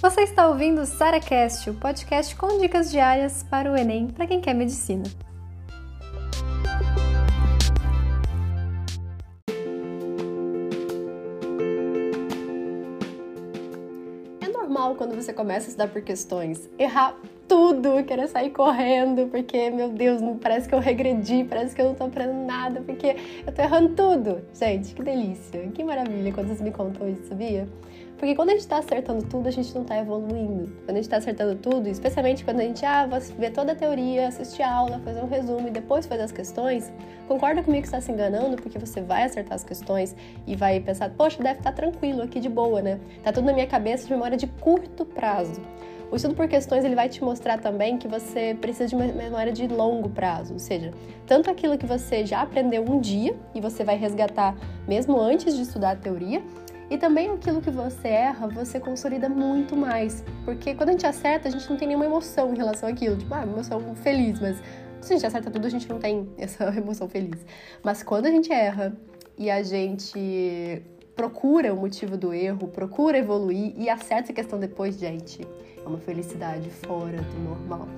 Você está ouvindo o SaraCast, o podcast com dicas diárias para o Enem para quem quer medicina. É normal quando você começa a estudar por questões errar tudo, querer sair correndo, porque, meu Deus, parece que eu regredi, parece que eu não tô aprendendo nada, porque eu tô errando tudo. Gente, que delícia, que maravilha quando vocês me contam isso, sabia? Porque quando a gente tá acertando tudo, a gente não tá evoluindo. Quando a gente tá acertando tudo, especialmente quando a gente ah, ver toda a teoria, assistir a aula, fazer um resumo e depois fazer as questões, concorda comigo que está se enganando, porque você vai acertar as questões e vai pensar, poxa, deve estar tá tranquilo aqui de boa, né? Tá tudo na minha cabeça de memória de curto prazo. O estudo por questões ele vai te mostrar também que você precisa de uma memória de longo prazo, ou seja, tanto aquilo que você já aprendeu um dia e você vai resgatar mesmo antes de estudar a teoria, e também aquilo que você erra, você consolida muito mais. Porque quando a gente acerta, a gente não tem nenhuma emoção em relação àquilo. Tipo, ah, emoção feliz, mas se a gente acerta tudo, a gente não tem essa emoção feliz. Mas quando a gente erra e a gente procura o motivo do erro, procura evoluir e acerta essa questão depois, gente, é uma felicidade fora do normal.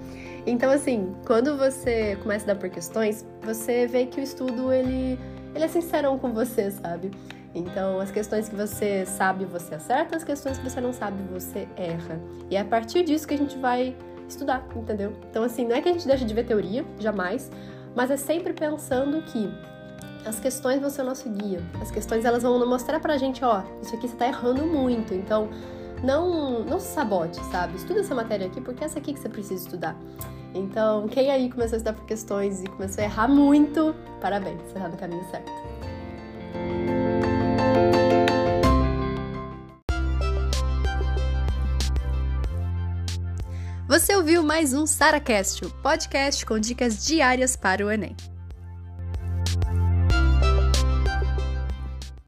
Então, assim, quando você começa a dar por questões, você vê que o estudo, ele, ele é sincerão com você, sabe? Então, as questões que você sabe, você acerta, as questões que você não sabe, você erra. E é a partir disso que a gente vai estudar, entendeu? Então, assim, não é que a gente deixa de ver teoria, jamais, mas é sempre pensando que as questões vão ser o nosso guia. As questões, elas vão mostrar pra gente, ó, isso aqui você tá errando muito, então não, não se sabote, sabe? Estuda essa matéria aqui, porque é essa aqui que você precisa estudar. Então, quem aí começou a estudar por questões e começou a errar muito, parabéns, você tá no caminho certo. Você ouviu mais um SaraCast, o podcast com dicas diárias para o Enem.